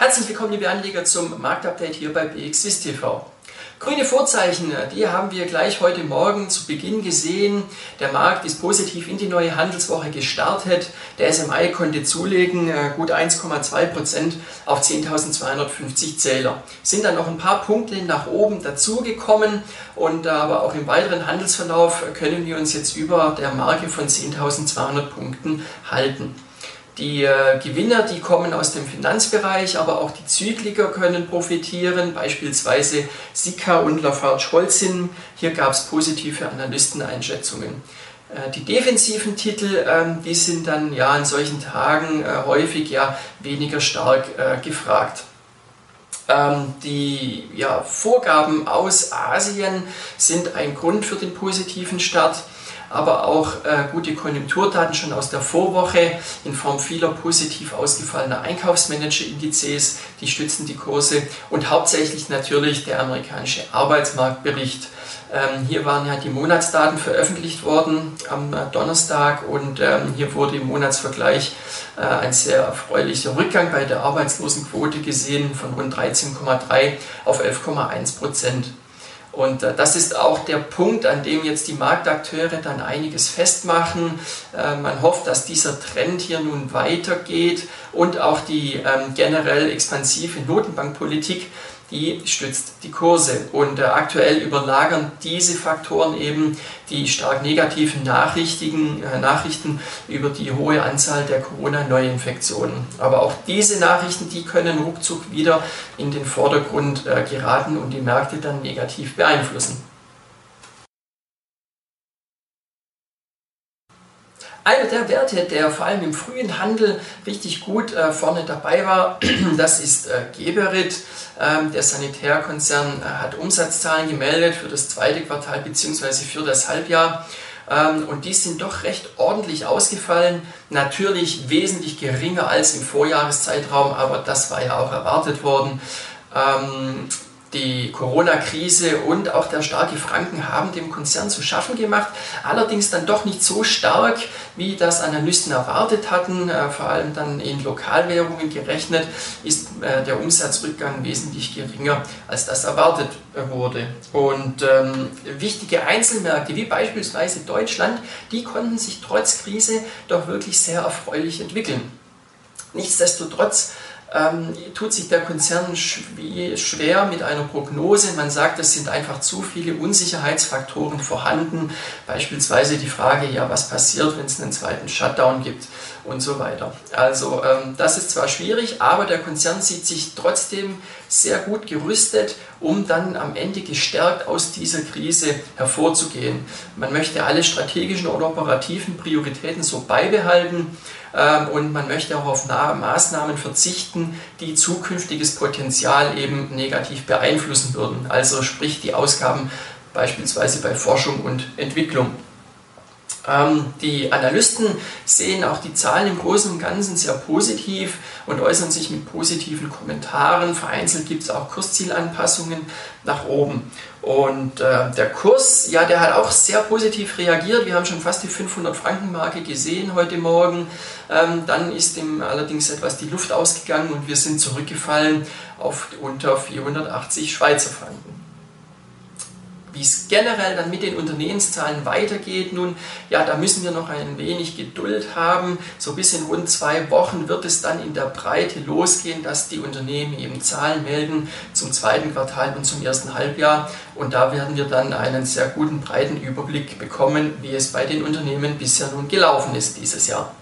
Herzlich willkommen, liebe Anleger, zum Marktupdate hier bei BXWIST TV. Grüne Vorzeichen, die haben wir gleich heute Morgen zu Beginn gesehen. Der Markt ist positiv in die neue Handelswoche gestartet. Der SMI konnte zulegen, äh, gut 1,2% auf 10.250 Zähler. Sind dann noch ein paar Punkte nach oben dazugekommen und aber auch im weiteren Handelsverlauf können wir uns jetzt über der Marke von 10.200 Punkten halten. Die äh, Gewinner, die kommen aus dem Finanzbereich, aber auch die Zykliker können profitieren, beispielsweise Sika und Lafarge-Holcim. Hier gab es positive Analysteneinschätzungen. Äh, die defensiven Titel, äh, die sind dann ja an solchen Tagen äh, häufig ja weniger stark gefragt. Ähm, die ja, Vorgaben aus Asien sind ein Grund für den positiven Start aber auch äh, gute Konjunkturdaten schon aus der Vorwoche in Form vieler positiv ausgefallener Einkaufsmanager-Indizes, die stützen die Kurse und hauptsächlich natürlich der amerikanische Arbeitsmarktbericht. Ähm, hier waren ja die Monatsdaten veröffentlicht worden am äh, Donnerstag und ähm, hier wurde im Monatsvergleich äh, ein sehr erfreulicher Rückgang bei der Arbeitslosenquote gesehen von rund 13,3 auf 11,1 Prozent. Und äh, das ist auch der Punkt, an dem jetzt die Marktakteure dann einiges festmachen. Äh, man hofft, dass dieser Trend hier nun weitergeht und auch die ähm, generell expansive Notenbankpolitik die stützt die Kurse. Und äh, aktuell überlagern diese Faktoren eben die stark negativen Nachrichten, äh, Nachrichten über die hohe Anzahl der Corona-Neuinfektionen. Aber auch diese Nachrichten, die können ruckzuck wieder in den Vordergrund äh, geraten und die Märkte dann negativ beeinflussen. Einer der Werte, der vor allem im frühen Handel richtig gut äh, vorne dabei war, das ist äh, Geberit. Ähm, der Sanitärkonzern äh, hat Umsatzzahlen gemeldet für das zweite Quartal bzw. für das Halbjahr. Ähm, und die sind doch recht ordentlich ausgefallen. Natürlich wesentlich geringer als im Vorjahreszeitraum, aber das war ja auch erwartet worden. Ähm, die Corona-Krise und auch der starke Franken haben dem Konzern zu schaffen gemacht, allerdings dann doch nicht so stark, wie das Analysten erwartet hatten. Äh, vor allem dann in Lokalwährungen gerechnet ist äh, der Umsatzrückgang wesentlich geringer, als das erwartet wurde. Und ähm, wichtige Einzelmärkte wie beispielsweise Deutschland, die konnten sich trotz Krise doch wirklich sehr erfreulich entwickeln. Nichtsdestotrotz ähm, tut sich der Konzern schwer mit einer Prognose. Man sagt, es sind einfach zu viele Unsicherheitsfaktoren vorhanden. Beispielsweise die Frage, ja, was passiert, wenn es einen zweiten Shutdown gibt und so weiter. Also ähm, das ist zwar schwierig, aber der Konzern sieht sich trotzdem sehr gut gerüstet, um dann am Ende gestärkt aus dieser Krise hervorzugehen. Man möchte alle strategischen und operativen Prioritäten so beibehalten ähm, und man möchte auch auf Maßnahmen verzichten, die zukünftiges Potenzial eben negativ beeinflussen würden. Also sprich die Ausgaben beispielsweise bei Forschung und Entwicklung. Ähm, die Analysten sehen auch die Zahlen im Großen und Ganzen sehr positiv und äußern sich mit positiven Kommentaren. Vereinzelt gibt es auch Kurszielanpassungen nach oben. Und äh, der Kurs, ja, der hat auch sehr positiv reagiert. Wir haben schon fast die 500-Franken-Marke gesehen heute Morgen. Ähm, dann ist ihm allerdings etwas die Luft ausgegangen und wir sind zurückgefallen auf unter 480 Schweizer Franken wie es generell dann mit den Unternehmenszahlen weitergeht, nun, ja, da müssen wir noch ein wenig Geduld haben. So bis in rund zwei Wochen wird es dann in der Breite losgehen, dass die Unternehmen eben Zahlen melden zum zweiten Quartal und zum ersten Halbjahr. Und da werden wir dann einen sehr guten breiten Überblick bekommen, wie es bei den Unternehmen bisher nun gelaufen ist dieses Jahr.